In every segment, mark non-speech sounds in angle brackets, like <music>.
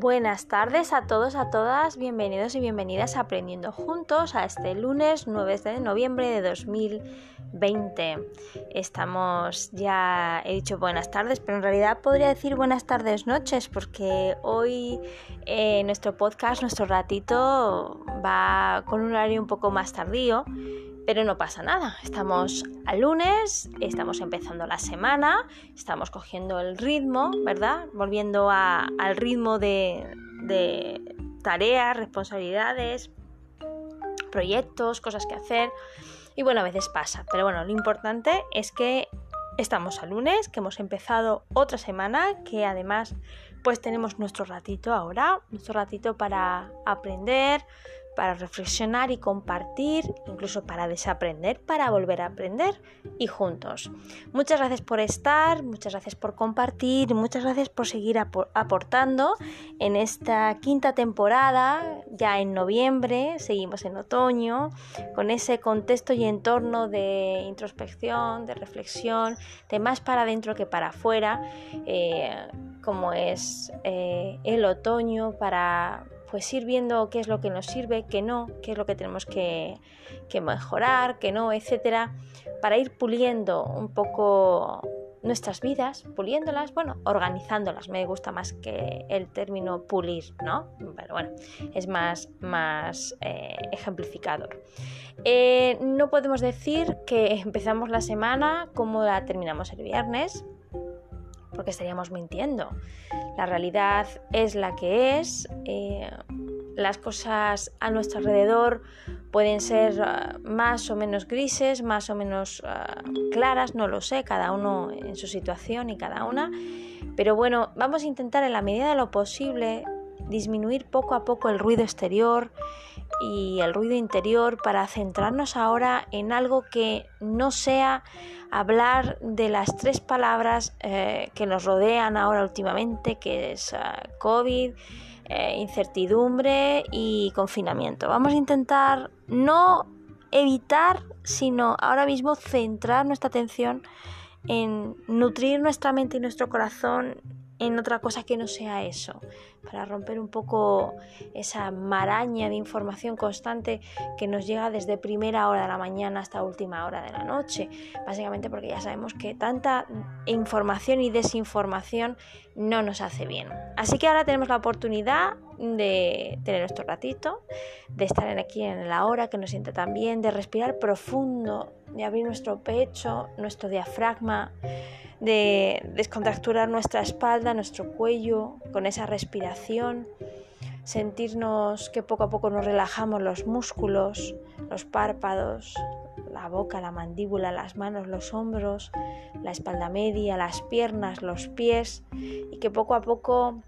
Buenas tardes a todos, a todas, bienvenidos y bienvenidas a Aprendiendo Juntos a este lunes 9 de noviembre de 2020. Estamos ya, he dicho buenas tardes, pero en realidad podría decir buenas tardes, noches, porque hoy eh, nuestro podcast, nuestro ratito, va con un horario un poco más tardío pero no pasa nada, estamos al lunes, estamos empezando la semana, estamos cogiendo el ritmo, ¿verdad? Volviendo al ritmo de, tareas, responsabilidades, proyectos, cosas que hacer. Y bueno, a veces pasa, pero bueno, lo importante es que estamos al lunes, que hemos empezado otra semana, que además pues tenemos nuestro ratito ahora, nuestro ratito para aprender, para reflexionar y compartir, incluso para desaprender, para volver a aprender y juntos. Muchas gracias por estar, muchas gracias por compartir, muchas gracias por seguir aportando en esta quinta temporada, ya en noviembre, seguimos en otoño, con ese contexto y entorno de introspección, de reflexión, de más para adentro que para afuera, eh, como es eh, el otoño para pues ir viendo qué es lo que nos sirve, qué no, qué es lo que tenemos que, mejorar, qué no, etcétera, para ir puliendo un poco nuestras vidas, puliéndolas, bueno, organizándolas. Me gusta más que el término pulir, ¿no? Pero bueno, es más, más eh, ejemplificador. Eh, no podemos decir que <laughs> empezamos la semana como la terminamos el viernes, porque estaríamos mintiendo. La realidad es la que es, eh, las cosas a nuestro alrededor pueden ser ah, más o menos grises, más o menos ah, claras, no lo sé, cada uno en su situación y cada una. Pero bueno, vamos a intentar en la medida de lo posible disminuir poco a poco el ruido exterior y el ruido interior para centrarnos ahora en algo que no sea hablar de las tres palabras eh, que nos rodean ahora últimamente, que es ah, COVID, eh, incertidumbre y confinamiento. Vamos a intentar no evitar, sino ahora mismo centrar nuestra atención en nutrir nuestra mente y nuestro corazón en otra cosa que no sea eso, para romper un poco esa maraña de información constante que nos llega desde primera hora de la mañana hasta última hora de la noche, básicamente porque ya sabemos que tanta información y desinformación no nos hace bien. Así que ahora tenemos la oportunidad de tener nuestro ratito, de estar aquí en la hora que nos siente tan bien, de respirar profundo, de abrir nuestro pecho, nuestro diafragma, de descontracturar nuestra espalda, nuestro cuello con esa respiración, sentirnos que poco a poco nos relajamos los músculos, los párpados, la boca, la mandíbula, las manos, los hombros, la espalda media, las piernas, los pies y que poco a poco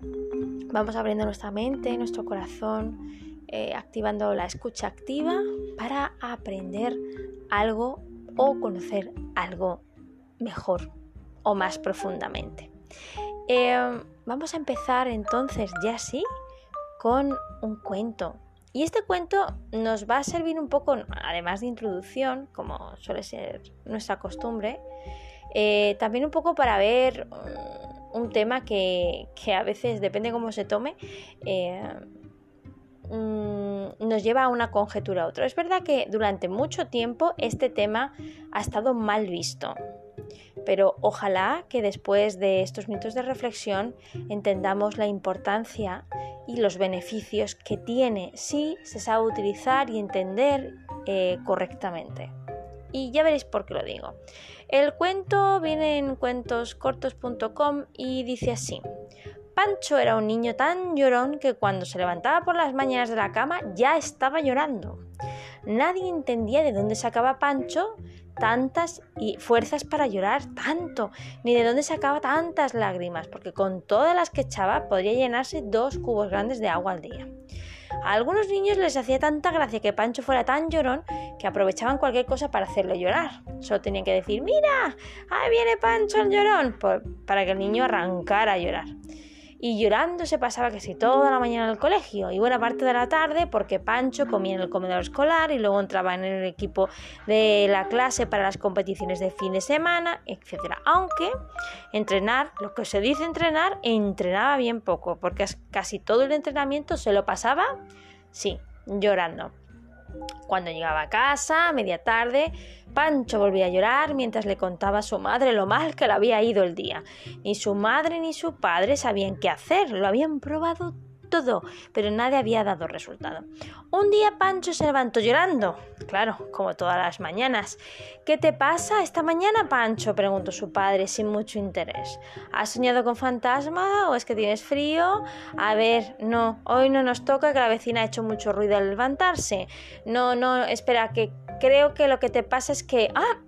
vamos abriendo nuestra mente, nuestro corazón, eh, activando la escucha activa para aprender algo o conocer algo mejor o más profundamente. Em, vamos a empezar entonces ya sí con un cuento. Y este cuento nos va a servir un poco, además de introducción, como suele ser nuestra costumbre, eh, también un poco para ver un, tema que, a veces, depende cómo se tome, eh, mm, nos lleva a una conjetura a otra. Es verdad que durante mucho tiempo este tema ha estado mal visto. Pero ojalá que después de estos minutos de reflexión entendamos la importancia y los beneficios que tiene si se sabe utilizar y entender eh, correctamente. Y ya veréis por qué lo digo. El cuento viene en cuentoscortos.com y dice así. Pancho era un niño tan llorón que cuando se levantaba por las mañanas de la cama ya estaba llorando. Nadie entendía de dónde sacaba Pancho tantas y fuerzas para llorar tanto, ni de dónde sacaba tantas lágrimas, porque con todas las que echaba podría llenarse dos cubos grandes de agua al día. A algunos niños les hacía tanta gracia que Pancho fuera tan llorón que aprovechaban cualquier cosa para hacerlo llorar. Solo tenían que decir, mira, ahí viene Pancho el llorón, para que el niño arrancara a llorar. Y llorando se pasaba casi toda la mañana en el colegio y buena parte de la tarde porque Pancho comía en el comedor escolar y luego entraba en el equipo de la clase para las competiciones de fin de semana, etc. Aunque entrenar, lo que se dice entrenar, entrenaba bien poco porque casi todo el entrenamiento se lo pasaba, sí, llorando. Cuando llegaba a casa, a media tarde, Pancho volvía a llorar mientras le contaba a su madre lo mal que le había ido el día. Ni su madre ni su padre sabían qué hacer, lo habían probado todo, pero nadie había dado resultado. Un día Pancho se levantó llorando, claro, como todas las mañanas. ¿Qué te pasa esta mañana, Pancho? preguntó su padre sin mucho interés. ¿Has soñado con fantasma o es que tienes frío? A ver, no, hoy no nos toca que la vecina ha hecho mucho ruido al levantarse. No, no, espera, que creo que lo que te pasa es que... ¡Ah!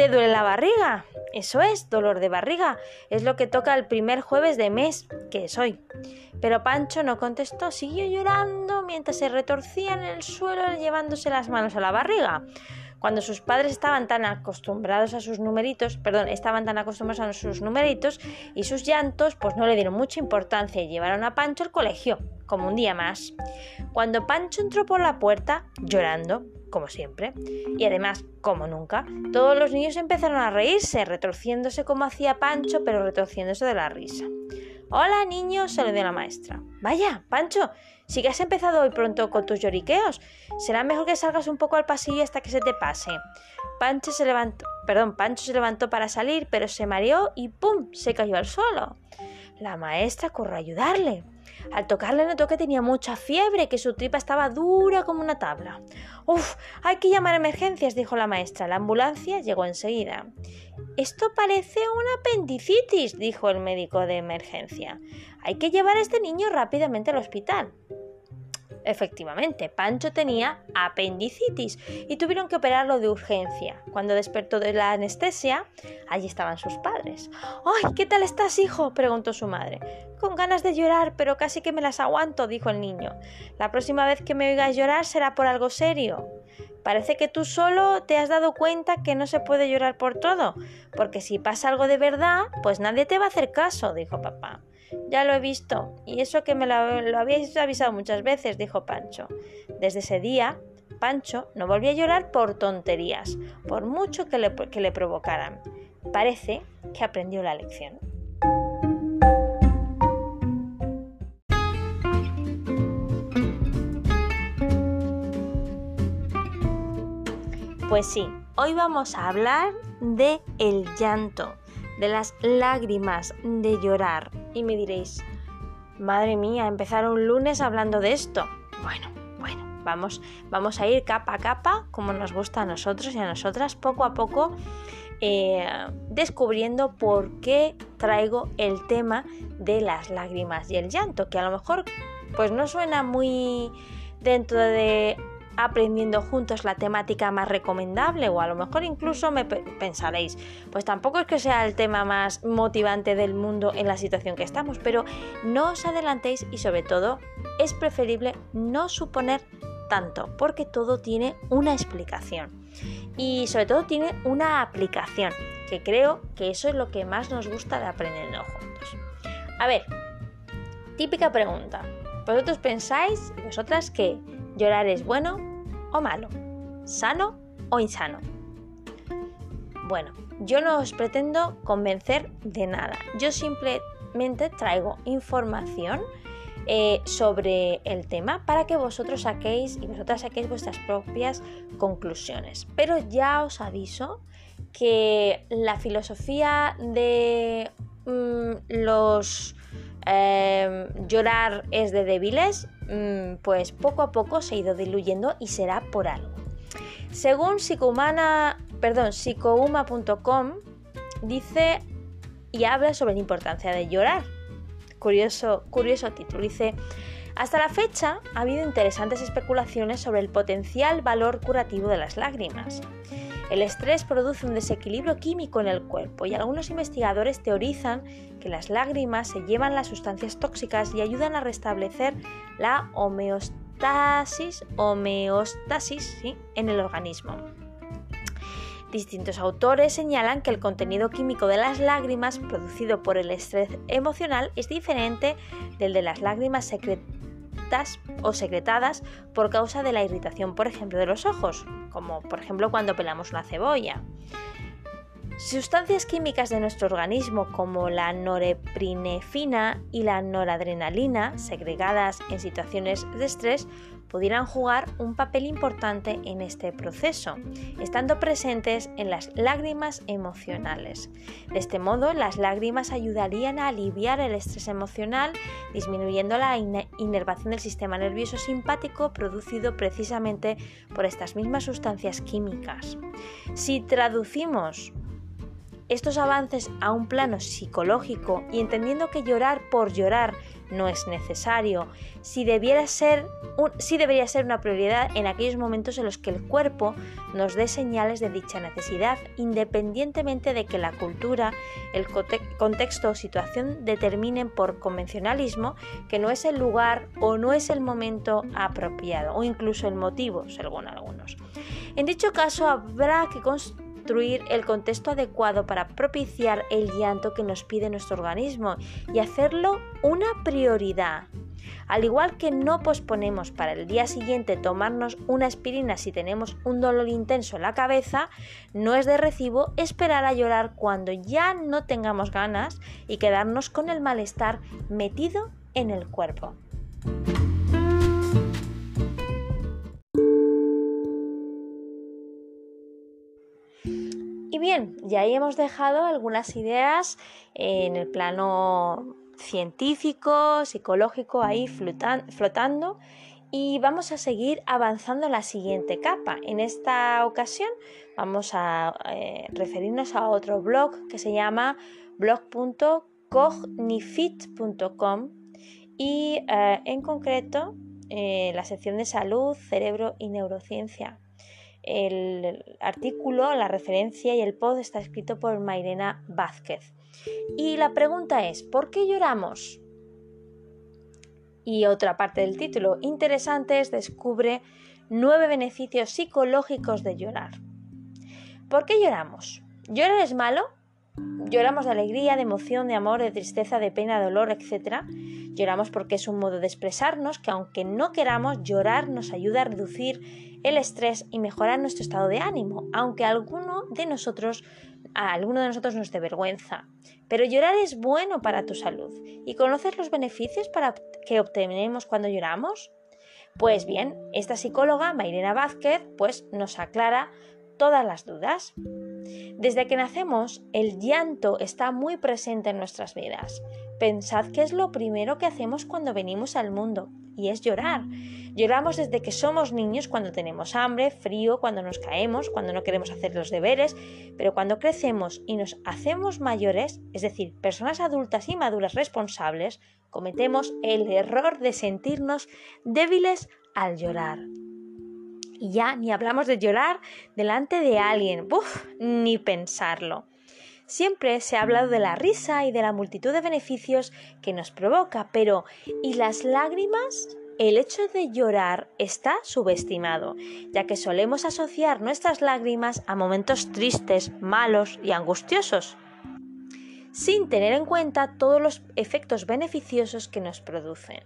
¿Te duele la barriga? Eso es, dolor de barriga. Es lo que toca el primer jueves de mes, que es hoy. Pero Pancho no contestó, siguió llorando mientras se retorcía en el suelo llevándose las manos a la barriga. Cuando sus padres estaban tan acostumbrados a sus numeritos, perdón, estaban tan acostumbrados a sus numeritos y sus llantos, pues no le dieron mucha importancia y llevaron a Pancho al colegio, como un día más. Cuando Pancho entró por la puerta, llorando, como siempre, y además, como nunca, todos los niños empezaron a reírse, retorciéndose como hacía Pancho, pero retorciéndose de la risa. Hola niños, se dio la maestra. Vaya, Pancho, si que has empezado hoy pronto con tus lloriqueos, será mejor que salgas un poco al pasillo hasta que se te pase. Pancho se levantó, perdón, Pancho se levantó para salir, pero se mareó y ¡pum! se cayó al suelo. La maestra corrió a ayudarle. Al tocarle notó que tenía mucha fiebre, que su tripa estaba dura como una tabla. Uf, hay que llamar a emergencias, dijo la maestra. La ambulancia llegó enseguida. Esto parece una apendicitis, dijo el médico de emergencia. Hay que llevar a este niño rápidamente al hospital. Efectivamente, Pancho tenía apendicitis y tuvieron que operarlo de urgencia. Cuando despertó de la anestesia, allí estaban sus padres. ¡Ay, qué tal estás, hijo! preguntó su madre. Con ganas de llorar, pero casi que me las aguanto, dijo el niño. La próxima vez que me oigas llorar será por algo serio. Parece que tú solo te has dado cuenta que no se puede llorar por todo, porque si pasa algo de verdad, pues nadie te va a hacer caso, dijo papá. Ya lo he visto, y eso que me lo, habíais avisado muchas veces, dijo Pancho. Desde ese día, Pancho no volvió a llorar por tonterías, por mucho que le, que le provocaran. Parece que aprendió la lección. Pues sí, hoy vamos a hablar de el llanto, de las lágrimas, de llorar. Y me diréis, madre mía, empezar un lunes hablando de esto. Bueno, bueno, vamos, vamos a ir capa a capa, como nos gusta a nosotros y a nosotras, poco a poco, eh, descubriendo por qué traigo el tema de las lágrimas y el llanto, que a lo mejor pues no suena muy dentro de aprendiendo juntos la temática más recomendable o a lo mejor incluso me pensaréis, pues tampoco es que sea el tema más motivante del mundo en la situación que estamos, pero no os adelantéis y sobre todo es preferible no suponer tanto porque todo tiene una explicación y sobre todo tiene una aplicación que creo que eso es lo que más nos gusta de aprendiendo juntos. A ver, típica pregunta. ¿Vosotros pensáis, vosotras, que llorar es bueno o malo, sano o insano. Bueno, yo no os pretendo convencer de nada, yo simplemente traigo información eh, sobre el tema para que vosotros saquéis y vosotras saquéis vuestras propias conclusiones. Pero ya os aviso que la filosofía de mm, los eh, llorar es de débiles pues poco a poco se ha ido diluyendo y será por algo. Según psicohumana, psicohuma.com dice y habla sobre la importancia de llorar. Curioso, curioso título. Dice, hasta la fecha ha habido interesantes especulaciones sobre el potencial valor curativo de las lágrimas. El estrés produce un desequilibrio químico en el cuerpo y algunos investigadores teorizan que las lágrimas se llevan las sustancias tóxicas y ayudan a restablecer la homeostasis, homeostasis en el organismo. Distintos autores señalan que el contenido químico de las lágrimas producido por el estrés emocional es diferente del de las lágrimas o secretadas por causa de la irritación, por ejemplo, de los ojos, como por ejemplo cuando pelamos una cebolla. Sustancias químicas de nuestro organismo como la norepinefrina y la noradrenalina, segregadas en situaciones de estrés, pudieran jugar un papel importante en este proceso, estando presentes en las lágrimas emocionales. De este modo, las lágrimas ayudarían a aliviar el estrés emocional, disminuyendo la inervación del sistema nervioso simpático producido precisamente por estas mismas sustancias químicas. Si traducimos estos avances a un plano psicológico y entendiendo que llorar por llorar no es necesario, si, debiera ser debería ser una prioridad en aquellos momentos en los que el cuerpo nos dé señales de dicha necesidad, independientemente de que la cultura, el contexto o situación determinen por convencionalismo que no es el lugar o no es el momento apropiado, o incluso el motivo, según algunos. En dicho caso, habrá que el contexto adecuado para propiciar el llanto que nos pide nuestro organismo y hacerlo una prioridad. Al igual que no posponemos para el día siguiente tomarnos una aspirina si tenemos un dolor intenso en la cabeza, no es de recibo esperar a llorar cuando ya no tengamos ganas y quedarnos con el malestar metido en el cuerpo. Bien, ya ahí hemos dejado algunas ideas en el plano científico, psicológico, ahí flotando y vamos a seguir avanzando en la siguiente capa. En esta ocasión vamos a eh, referirnos a otro blog que se llama blog.cognifit.com y eh, en concreto eh, la sección de salud, cerebro y neurociencia. El artículo, la referencia y el post está escrito por Mairena Vázquez. Y la pregunta es, ¿por qué lloramos? Y otra parte del título, interesantes, descubre nueve beneficios psicológicos de llorar. ¿Por qué lloramos? ¿Llorar es malo? Lloramos de alegría, de emoción, de amor, de tristeza, de pena, de dolor, etc. Lloramos porque es un modo de expresarnos que aunque no queramos, llorar nos ayuda a reducir el estrés y mejorar nuestro estado de ánimo, aunque a alguno de nosotros, a alguno de nosotros nos dé vergüenza. Pero llorar es bueno para tu salud. ¿Y conoces los beneficios que obtenemos cuando lloramos? Pues bien, esta psicóloga, Mairena Vázquez, pues nos aclara todas las dudas. Desde que nacemos, el llanto está muy presente en nuestras vidas. Pensad que es lo primero que hacemos cuando venimos al mundo, y es llorar. Lloramos desde que somos niños cuando tenemos hambre, frío, cuando nos caemos, cuando no queremos hacer los deberes, pero cuando crecemos y nos hacemos mayores, es decir, personas adultas y maduras responsables, cometemos el error de sentirnos débiles al llorar. Y ya ni hablamos de llorar delante de alguien, ni pensarlo. Siempre se ha hablado de la risa y de la multitud de beneficios que nos provoca, pero ¿y las lágrimas? El hecho de llorar está subestimado, ya que solemos asociar nuestras lágrimas a momentos tristes, malos y angustiosos, sin tener en cuenta todos los efectos beneficiosos que nos producen.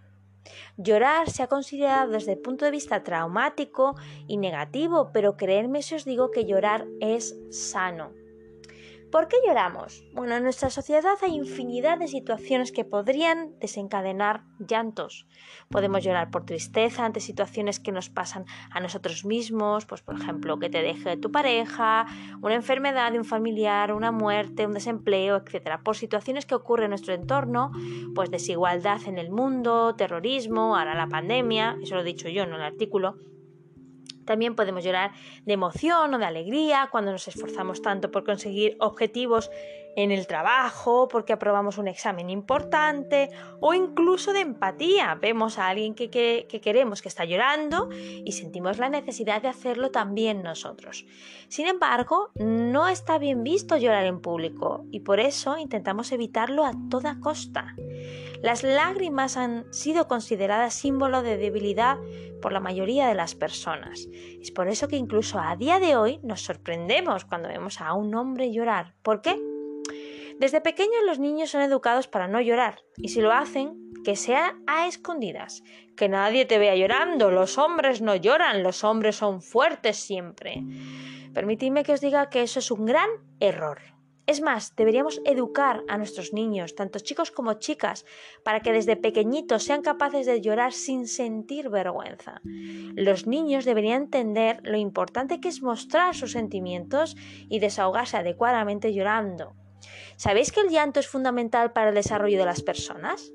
Llorar se ha considerado desde el punto de vista traumático y negativo, pero creerme si os digo que llorar es sano. ¿Por qué lloramos? Bueno, en nuestra sociedad hay infinidad de situaciones que podrían desencadenar llantos. Podemos llorar por tristeza ante situaciones que nos pasan a nosotros mismos, pues por ejemplo que te deje tu pareja, una enfermedad de un familiar, una muerte, un desempleo, etc. Por situaciones que ocurren en nuestro entorno, pues desigualdad en el mundo, terrorismo, ahora la pandemia, eso lo he dicho yo en el artículo, también podemos llorar de emoción o de alegría cuando nos esforzamos tanto por conseguir objetivos en el trabajo, porque aprobamos un examen importante o incluso de empatía. Vemos a alguien que, que, queremos que está llorando y sentimos la necesidad de hacerlo también nosotros. Sin embargo, no está bien visto llorar en público y por eso intentamos evitarlo a toda costa. Las lágrimas han sido consideradas símbolo de debilidad por la mayoría de las personas. Es por eso que incluso a día de hoy nos sorprendemos cuando vemos a un hombre llorar. ¿Por qué? Desde pequeños los niños son educados para no llorar y si lo hacen, que sea a escondidas, que nadie te vea llorando, los hombres no lloran, los hombres son fuertes siempre. Permitidme que os diga que eso es un gran error. Es más, deberíamos educar a nuestros niños, tanto chicos como chicas, para que desde pequeñitos sean capaces de llorar sin sentir vergüenza. Los niños deberían entender lo importante que es mostrar sus sentimientos y desahogarse adecuadamente llorando. ¿Sabéis que el llanto es fundamental para el desarrollo de las personas?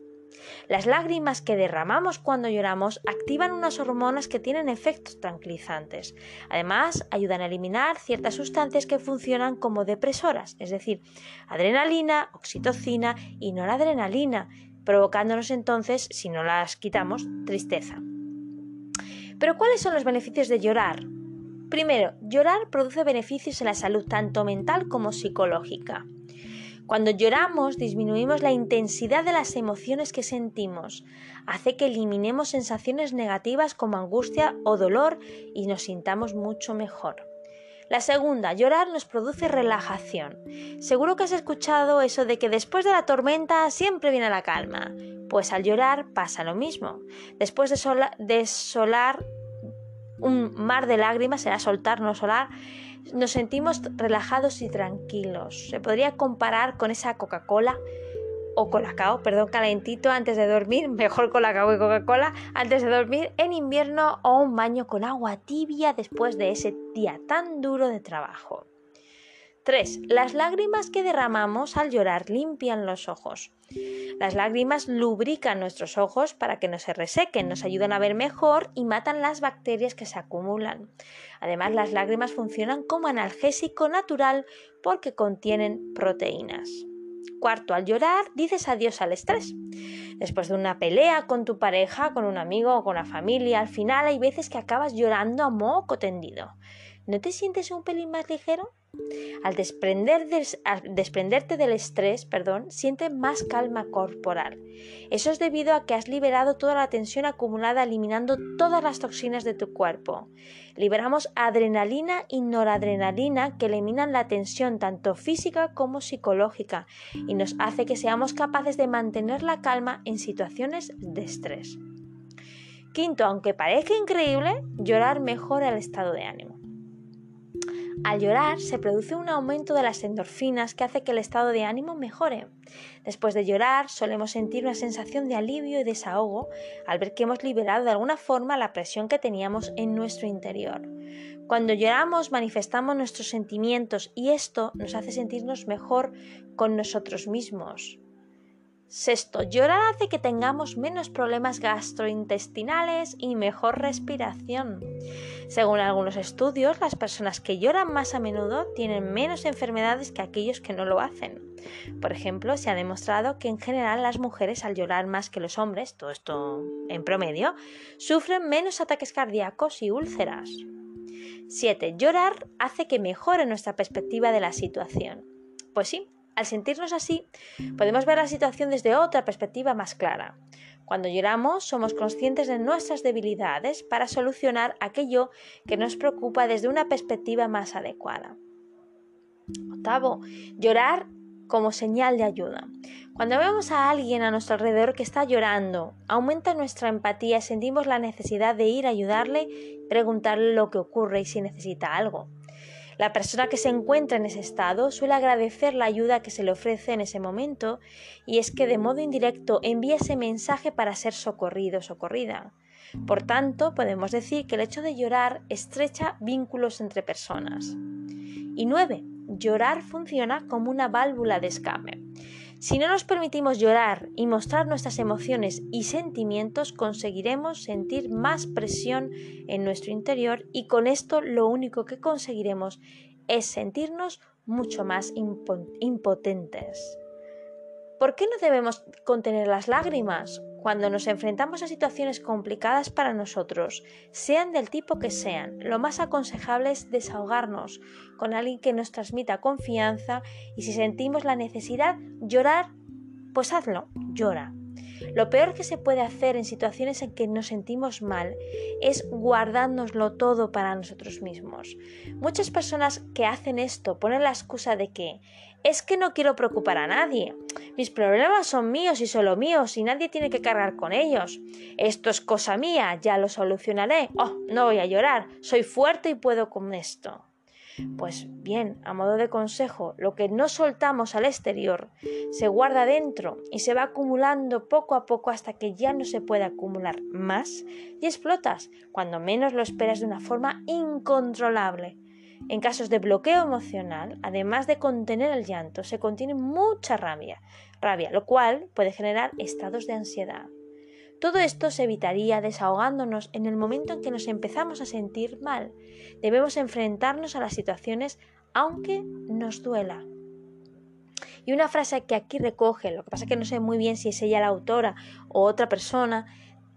Las lágrimas que derramamos cuando lloramos activan unas hormonas que tienen efectos tranquilizantes. Además, ayudan a eliminar ciertas sustancias que funcionan como depresoras, es decir, adrenalina, oxitocina y noradrenalina, provocándonos entonces, si no las quitamos, tristeza. Pero ¿cuáles son los beneficios de llorar? Primero, llorar produce beneficios en la salud tanto mental como psicológica. Cuando lloramos disminuimos la intensidad de las emociones que sentimos, hace que eliminemos sensaciones negativas como angustia o dolor y nos sintamos mucho mejor. La segunda, llorar nos produce relajación. Seguro que has escuchado eso de que después de la tormenta siempre viene la calma. Pues al llorar pasa lo mismo. Después de, solar un mar de lágrimas, será soltar, no solar, nos sentimos relajados y tranquilos. Se podría comparar con esa Coca-Cola o Colacao, perdón, calentito antes de dormir, <laughs> mejor Colacao y Coca-Cola antes de dormir en invierno o un baño con agua tibia después de ese día tan duro de trabajo. 3. Las lágrimas que derramamos al llorar limpian los ojos. Las lágrimas lubrican nuestros ojos para que no se resequen, nos ayudan a ver mejor y matan las bacterias que se acumulan. Además, las lágrimas funcionan como analgésico natural porque contienen proteínas. Cuarto, al llorar dices adiós al estrés. Después de una pelea con tu pareja, con un amigo o con la familia, al final hay veces que acabas llorando a moco tendido. ¿No te sientes un pelín más ligero? Al, desprenderte del estrés, perdón, sientes más calma corporal. Eso es debido a que has liberado toda la tensión acumulada eliminando todas las toxinas de tu cuerpo. Liberamos adrenalina y noradrenalina que eliminan la tensión tanto física como psicológica y nos hace que seamos capaces de mantener la calma en situaciones de estrés. Quinto, aunque parezca increíble, llorar mejora el estado de ánimo. Al llorar se produce un aumento de las endorfinas que hace que el estado de ánimo mejore. Después de llorar solemos sentir una sensación de alivio y desahogo al ver que hemos liberado de alguna forma la presión que teníamos en nuestro interior. Cuando lloramos manifestamos nuestros sentimientos y esto nos hace sentirnos mejor con nosotros mismos. Sexto, llorar hace que tengamos menos problemas gastrointestinales y mejor respiración. Según algunos estudios, las personas que lloran más a menudo tienen menos enfermedades que aquellos que no lo hacen. Por ejemplo, se ha demostrado que en general las mujeres al llorar más que los hombres, todo esto en promedio, sufren menos ataques cardíacos y úlceras. 7. Llorar hace que mejore nuestra perspectiva de la situación. Pues sí, al sentirnos así, podemos ver la situación desde otra perspectiva más clara. Cuando lloramos, somos conscientes de nuestras debilidades para solucionar aquello que nos preocupa desde una perspectiva más adecuada. Octavo, llorar como señal de ayuda. Cuando vemos a alguien a nuestro alrededor que está llorando, aumenta nuestra empatía y sentimos la necesidad de ir a ayudarle, preguntarle lo que ocurre y si necesita algo. La persona que se encuentra en ese estado suele agradecer la ayuda que se le ofrece en ese momento y es que de modo indirecto envía ese mensaje para ser socorrido o socorrida. Por tanto, podemos decir que el hecho de llorar estrecha vínculos entre personas. Y 9. Llorar funciona como una válvula de escape. Si no nos permitimos llorar y mostrar nuestras emociones y sentimientos, conseguiremos sentir más presión en nuestro interior y con esto lo único que conseguiremos es sentirnos mucho más impotentes. ¿Por qué no debemos contener las lágrimas? Cuando nos enfrentamos a situaciones complicadas para nosotros, sean del tipo que sean, lo más aconsejable es desahogarnos con alguien que nos transmita confianza y si sentimos la necesidad, llorar, pues hazlo, llora. Lo peor que se puede hacer en situaciones en que nos sentimos mal es guardárnoslo todo para nosotros mismos. Muchas personas que hacen esto ponen la excusa de que es que no quiero preocupar a nadie. Mis problemas son míos y solo míos y nadie tiene que cargar con ellos. Esto es cosa mía, ya lo solucionaré. Oh, no voy a llorar, soy fuerte y puedo con esto. Pues bien, a modo de consejo, lo que no soltamos al exterior se guarda dentro y se va acumulando poco a poco hasta que ya no se puede acumular más y explotas cuando menos lo esperas de una forma incontrolable. En casos de bloqueo emocional, además de contener el llanto, se contiene mucha rabia, rabia, lo cual puede generar estados de ansiedad. Todo esto se evitaría desahogándonos en el momento en que nos empezamos a sentir mal. Debemos enfrentarnos a las situaciones aunque nos duela. Y una frase que aquí recoge, lo que pasa es que no sé muy bien si es ella la autora o otra persona,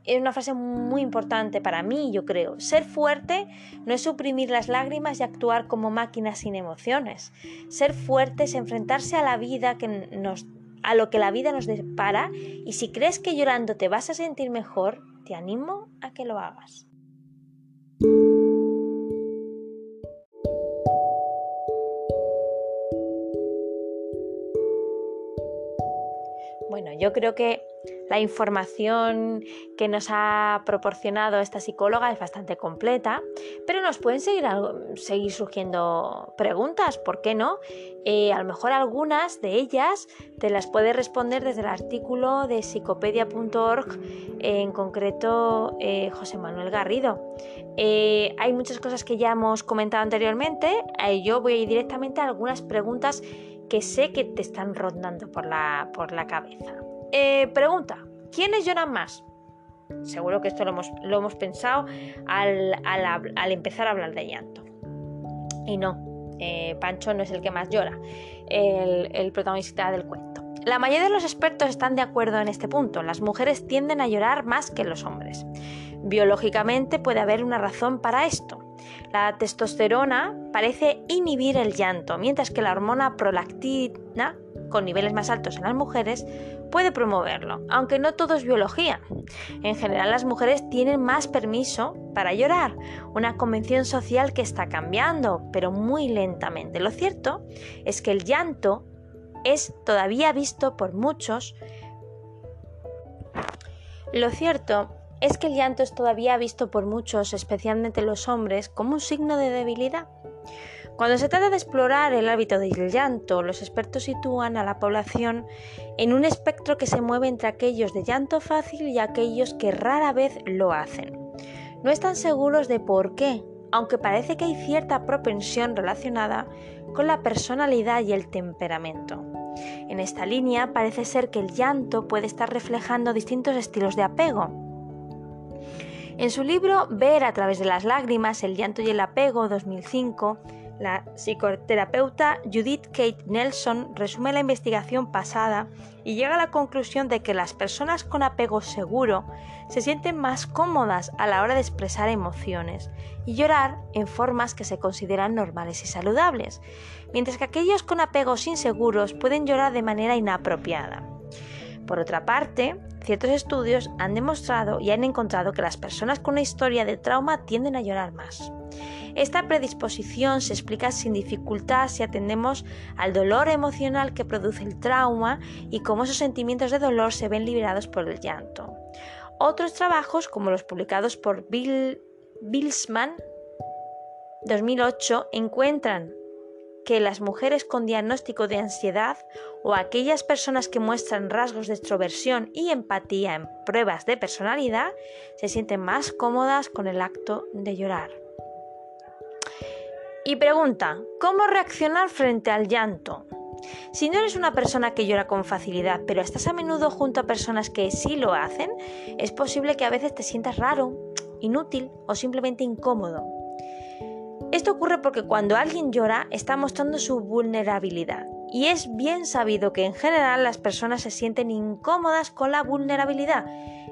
es una frase muy importante para mí, yo creo. Ser fuerte no es suprimir las lágrimas y actuar como máquinas sin emociones. Ser fuerte es enfrentarse a la vida que nos a lo que la vida nos depara y si crees que llorando te vas a sentir mejor, te animo a que lo hagas. Bueno, yo creo que la información que nos ha proporcionado esta psicóloga es bastante completa, pero nos pueden seguir, seguir surgiendo preguntas, ¿por qué no? Eh, a lo mejor algunas de ellas te las puede responder desde el artículo de psicopedia.org, en concreto eh, José Manuel Garrido. Eh, hay muchas cosas que ya hemos comentado anteriormente, yo voy a ir directamente a algunas preguntas que sé que te están rondando por la, por la cabeza. Eh, pregunta, ¿quiénes lloran más? Seguro que esto lo hemos, pensado al, empezar a hablar de llanto. Y no, eh, Pancho no es el que más llora, el, el protagonista del cuento. La mayoría de los expertos están de acuerdo en este punto. Las mujeres tienden a llorar más que los hombres. Biológicamente puede haber una razón para esto. La testosterona parece inhibir el llanto, mientras que la hormona prolactina, con niveles más altos en las mujeres, puede promoverlo, aunque no todo es biología. En general las mujeres tienen más permiso para llorar, una convención social que está cambiando, pero muy lentamente. Lo cierto es que el llanto es todavía visto por muchos. Lo cierto es que el llanto es todavía visto por muchos, especialmente los hombres, como un signo de debilidad. Cuando se trata de explorar el hábito del llanto, los expertos sitúan a la población en un espectro que se mueve entre aquellos de llanto fácil y aquellos que rara vez lo hacen. No están seguros de por qué, aunque parece que hay cierta propensión relacionada con la personalidad y el temperamento. En esta línea parece ser que el llanto puede estar reflejando distintos estilos de apego. En su libro Ver a través de las lágrimas, el llanto y el apego 2005, la psicoterapeuta Judith Kate Nelson resume la investigación pasada y llega a la conclusión de que las personas con apego seguro se sienten más cómodas a la hora de expresar emociones y llorar en formas que se consideran normales y saludables, mientras que aquellos con apegos inseguros pueden llorar de manera inapropiada. Por otra parte, ciertos estudios han demostrado y han encontrado que las personas con una historia de trauma tienden a llorar más. Esta predisposición se explica sin dificultad si atendemos al dolor emocional que produce el trauma y cómo esos sentimientos de dolor se ven liberados por el llanto. Otros trabajos, como los publicados por Bill Bilsman 2008, encuentran que las mujeres con diagnóstico de ansiedad o aquellas personas que muestran rasgos de extroversión y empatía en pruebas de personalidad se sienten más cómodas con el acto de llorar. Y pregunta, ¿cómo reaccionar frente al llanto? Si no eres una persona que llora con facilidad, pero estás a menudo junto a personas que sí lo hacen, es posible que a veces te sientas raro, inútil o simplemente incómodo. Esto ocurre porque cuando alguien llora está mostrando su vulnerabilidad y es bien sabido que en general las personas se sienten incómodas con la vulnerabilidad.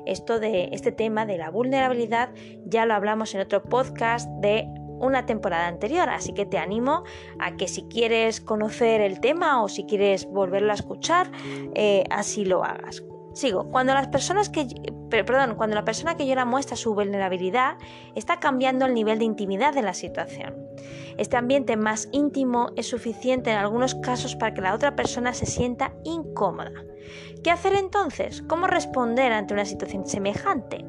Esto de este tema de la vulnerabilidad ya lo hablamos en otro podcast de una temporada anterior, así que te animo a que si quieres conocer el tema o si quieres volverlo a escuchar, eh, así lo hagas. Sigo. Cuando las personas que perdón, cuando la persona que llora muestra su vulnerabilidad, está cambiando el nivel de intimidad de la situación. Este ambiente más íntimo es suficiente en algunos casos para que la otra persona se sienta incómoda. ¿Qué hacer entonces? ¿Cómo responder ante una situación semejante?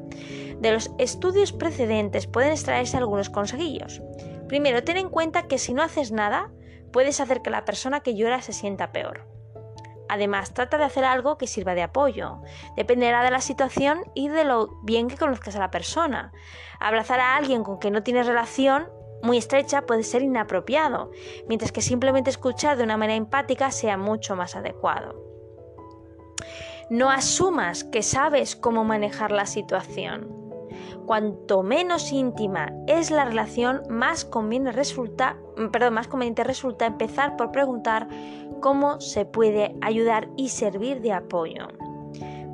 De los estudios precedentes pueden extraerse algunos consejillos. Primero, ten en cuenta que si no haces nada, puedes hacer que la persona que llora se sienta peor. Además, trata de hacer algo que sirva de apoyo. Dependerá de la situación y de lo bien que conozcas a la persona. Abrazar a alguien con quien no tienes relación muy estrecha puede ser inapropiado, mientras que simplemente escuchar de una manera empática sea mucho más adecuado. No asumas que sabes cómo manejar la situación. Cuanto menos íntima es la relación, más, conviene resulta, perdón, más conveniente resulta empezar por preguntar cómo se puede ayudar y servir de apoyo.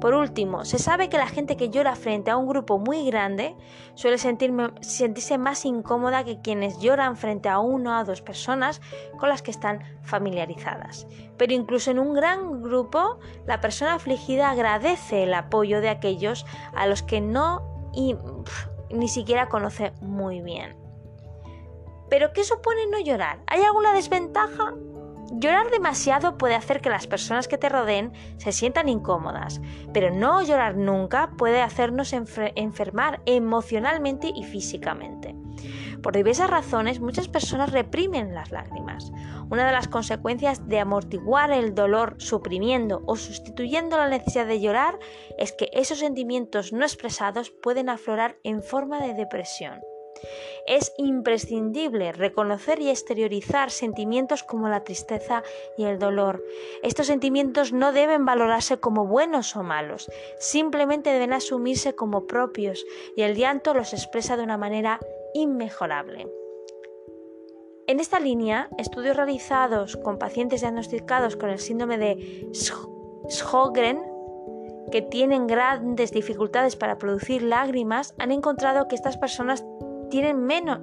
Por último, se sabe que la gente que llora frente a un grupo muy grande suele sentirse más incómoda que quienes lloran frente a una o dos personas con las que están familiarizadas. Pero incluso en un gran grupo, la persona afligida agradece el apoyo de aquellos a los que no y, ni siquiera conoce muy bien. ¿Pero qué supone no llorar? ¿Hay alguna desventaja? Llorar demasiado puede hacer que las personas que te rodeen se sientan incómodas, pero no llorar nunca puede hacernos enfermar emocionalmente y físicamente. Por diversas razones, muchas personas reprimen las lágrimas. Una de las consecuencias de amortiguar el dolor suprimiendo o sustituyendo la necesidad de llorar es que esos sentimientos no expresados pueden aflorar en forma de depresión. Es imprescindible reconocer y exteriorizar sentimientos como la tristeza y el dolor. Estos sentimientos no deben valorarse como buenos o malos, simplemente deben asumirse como propios y el llanto los expresa de una manera inmejorable. En esta línea, estudios realizados con pacientes diagnosticados con el síndrome de Sjögren que tienen grandes dificultades para producir lágrimas han encontrado que estas personas tienen menos,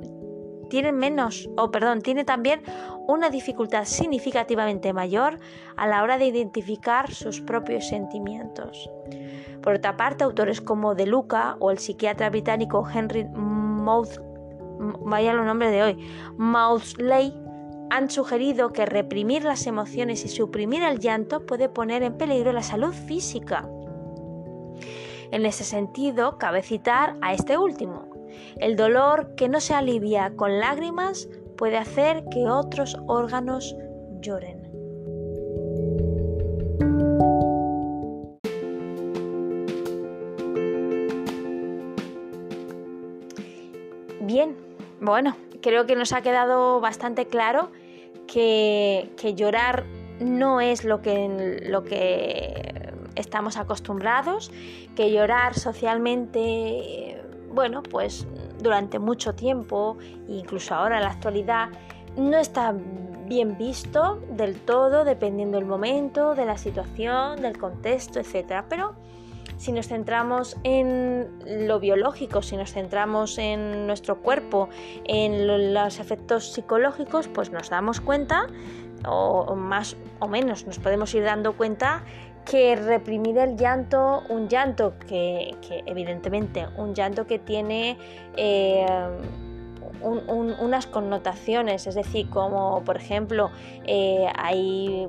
tienen menos, o perdón, tiene también una dificultad significativamente mayor a la hora de identificar sus propios sentimientos. Por otra parte, autores como De Luca o el psiquiatra británico Henry Mouth, vaya el nombre de hoy, Maudsley, han sugerido que reprimir las emociones y suprimir el llanto puede poner en peligro la salud física. En ese sentido, cabe citar a este último, el dolor que no se alivia con lágrimas puede hacer que otros órganos lloren. Bueno, creo que nos ha quedado bastante claro que, llorar no es lo que, lo que estamos acostumbrados, que llorar socialmente bueno, pues durante mucho tiempo, incluso ahora en la actualidad, no está bien visto del todo, dependiendo del momento, de la situación, del contexto, etc. Pero si nos centramos en lo biológico, si nos centramos en nuestro cuerpo, en los efectos psicológicos, pues nos damos cuenta, o más o menos nos podemos ir dando cuenta que reprimir el llanto, un llanto que, evidentemente, un llanto que tiene eh, unas connotaciones, es decir, como por ejemplo, eh,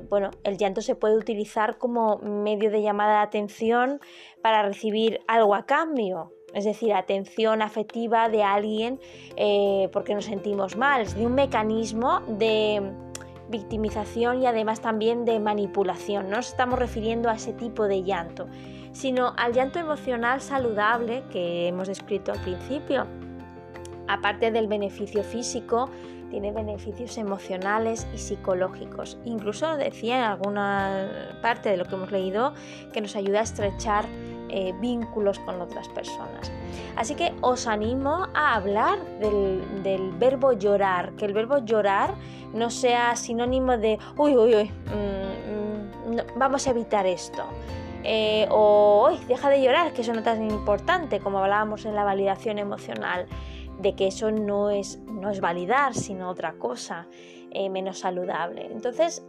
bueno, el llanto se puede utilizar como medio de llamada de atención para recibir algo a cambio, es decir, atención afectiva de alguien eh, porque nos sentimos mal, es de un mecanismo de victimización y además también de manipulación. No nos estamos refiriendo a ese tipo de llanto, sino al llanto emocional saludable que hemos descrito al principio. Aparte del beneficio físico, tiene beneficios emocionales y psicológicos. Incluso decía en alguna parte de lo que hemos leído que nos ayuda a estrechar eh, vínculos con otras personas. Así que os animo a hablar del, verbo llorar, que el verbo llorar no sea sinónimo de, uy, uy, uy, mm, mm, vamos a evitar esto. Eh, o, uy, deja de llorar, que eso no es tan importante, como hablábamos en la validación emocional, de que eso no es, no es validar, sino otra cosa eh, menos saludable. Entonces,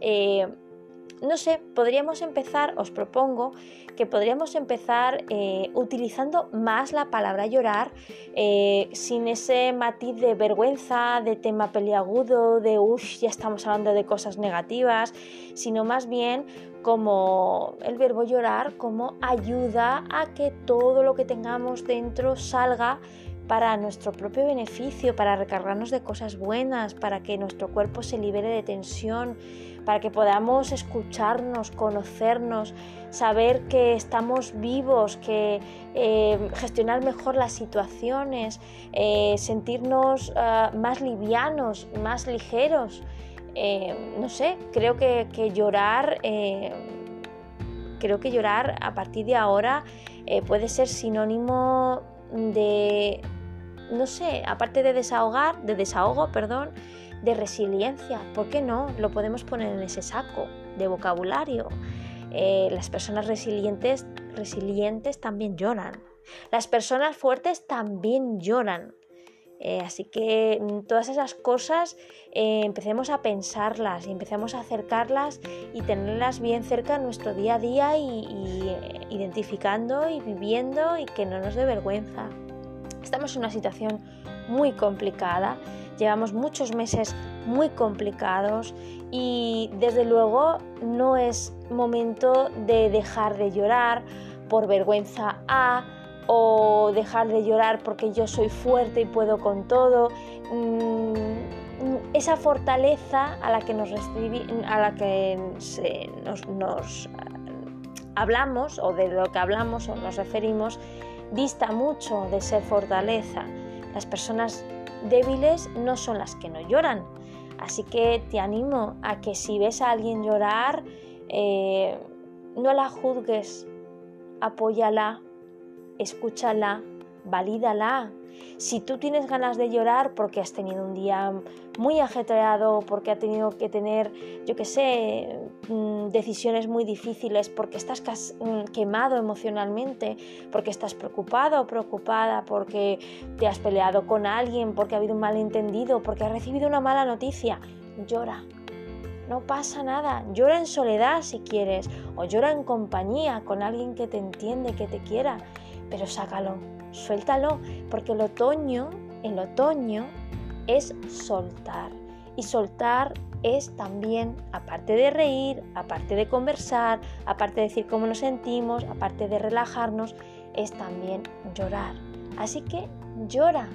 no sé, podríamos empezar, os propongo que podríamos empezar eh, utilizando más la palabra llorar eh, sin ese matiz de vergüenza, de tema peliagudo, de uff, ya estamos hablando de cosas negativas, sino más bien como el verbo llorar como ayuda a que todo lo que tengamos dentro salga para nuestro propio beneficio, para recargarnos de cosas buenas, para que nuestro cuerpo se libere de tensión, para que podamos escucharnos, conocernos, saber que estamos vivos, que eh, gestionar mejor las situaciones, eh, sentirnos ah, más livianos, más ligeros. Eh, no sé, creo que, que llorar, creo que llorar a partir de ahora puede ser sinónimo de, no sé, aparte de desahogar, de desahogo, perdón, de resiliencia. ¿Por qué no? Lo podemos poner en ese saco de vocabulario. Eh, las personas resilientes, resilientes también lloran. Las personas fuertes también lloran. Eh, así que mm, todas esas cosas eh, empecemos a pensarlas y empecemos a acercarlas y tenerlas bien cerca en nuestro día a día y identificando y viviendo y que no nos dé vergüenza. Estamos en una situación muy complicada Llevamos muchos meses muy complicados y desde luego no es momento de dejar de llorar por vergüenza a o dejar de llorar porque yo soy fuerte y puedo con todo. Mm, esa fortaleza a la que nos, a la que nos, eh, hablamos o de lo que hablamos o nos referimos dista mucho de ser fortaleza. Las personas débiles no son las que no lloran. Así que te animo a que si ves a alguien llorar, eh, no la juzgues, apóyala, escúchala, valídala. Si tú tienes ganas de llorar porque has tenido un día muy ajetreado, porque ha tenido que tener, yo qué sé, mm, decisiones muy difíciles, porque estás mm, quemado emocionalmente, porque estás preocupado o preocupada, porque te has peleado con alguien, porque ha habido un malentendido, porque has recibido una mala noticia, llora. No pasa nada, llora en soledad si quieres, o llora en compañía con alguien que te entiende, que te quiera, pero sácalo, suéltalo, porque el otoño, el otoño es soltar. Y soltar es también, aparte de reír, aparte de conversar, aparte de decir cómo nos sentimos, aparte de relajarnos, es también llorar. Así que llora,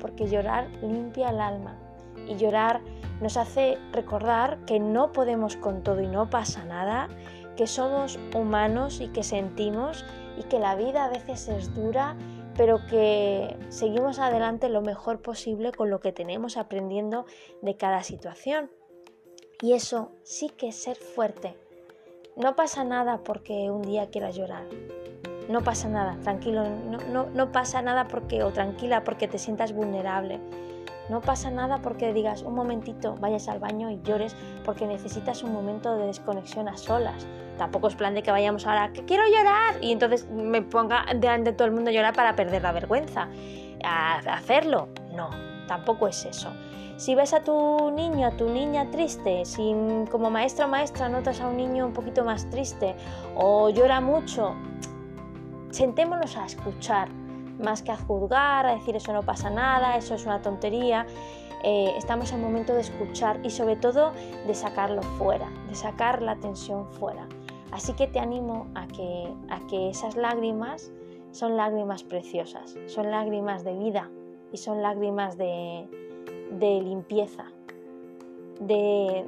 porque llorar limpia el alma. Y llorar nos hace recordar que no podemos con todo y no pasa nada, que somos humanos y que sentimos y que la vida a veces es dura pero que seguimos adelante lo mejor posible con lo que tenemos aprendiendo de cada situación. Y eso sí que es ser fuerte. No pasa nada porque un día quieras llorar. No pasa nada, tranquilo, no, no, pasa nada porque, o tranquila, porque te sientas vulnerable. No pasa nada porque digas un momentito, vayas al baño y llores porque necesitas un momento de desconexión a solas. Tampoco es plan de que vayamos ahora, que quiero llorar, y entonces me ponga delante de todo el mundo a llorar para perder la vergüenza. Hacerlo. No, tampoco es eso. Si ves a tu niño, a tu niña triste, si como maestra o maestra notas a un niño un poquito más triste o llora mucho, sentémonos a escuchar más que a juzgar, a decir eso no pasa nada, eso es una tontería. Eh, estamos en momento de escuchar y sobre todo de sacarlo fuera, de sacar la tensión fuera. Así que te animo a que, a que esas lágrimas son lágrimas preciosas, son lágrimas de vida y son lágrimas de, de limpieza, de,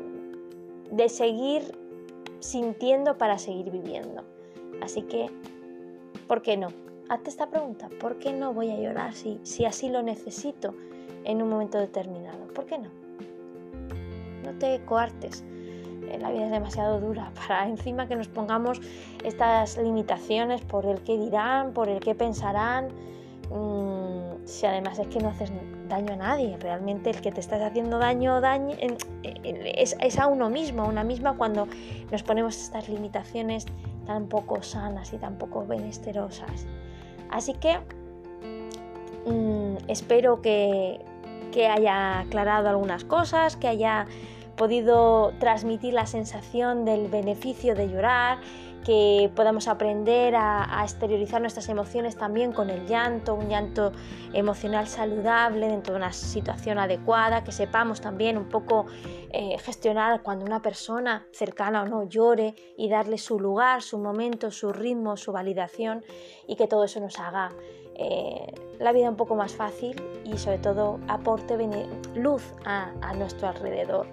de seguir sintiendo para seguir viviendo. Así que, ¿por qué no? Hazte esta pregunta, ¿por qué no voy a llorar si, si así lo necesito en un momento determinado? ¿Por qué no? No te coartes. la vida es demasiado dura <laughs> para encima que nos pongamos estas limitaciones por el que dirán, por el que pensarán. Mm, si además es que no haces daño a nadie, realmente el que te estás haciendo daño, daño es, es a uno mismo, a una misma cuando nos ponemos estas limitaciones tan poco sanas y tan poco benesterosas. Así que mm, espero que, que haya aclarado algunas cosas, que haya podido transmitir la sensación del beneficio de llorar, que podamos aprender a, exteriorizar nuestras emociones también con el llanto, un llanto emocional saludable dentro de una situación adecuada, que sepamos también un poco eh, gestionar cuando una persona cercana o no llore y darle su lugar, su momento, su ritmo, su validación y que todo eso nos haga eh, la vida un poco más fácil y sobre todo aporte luz a nuestro alrededor.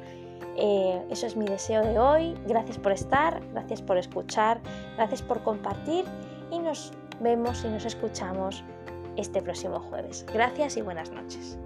Eh, eso es mi deseo de hoy. Gracias por estar, gracias por escuchar, gracias por compartir y nos vemos y nos escuchamos este próximo jueves. Gracias y buenas noches.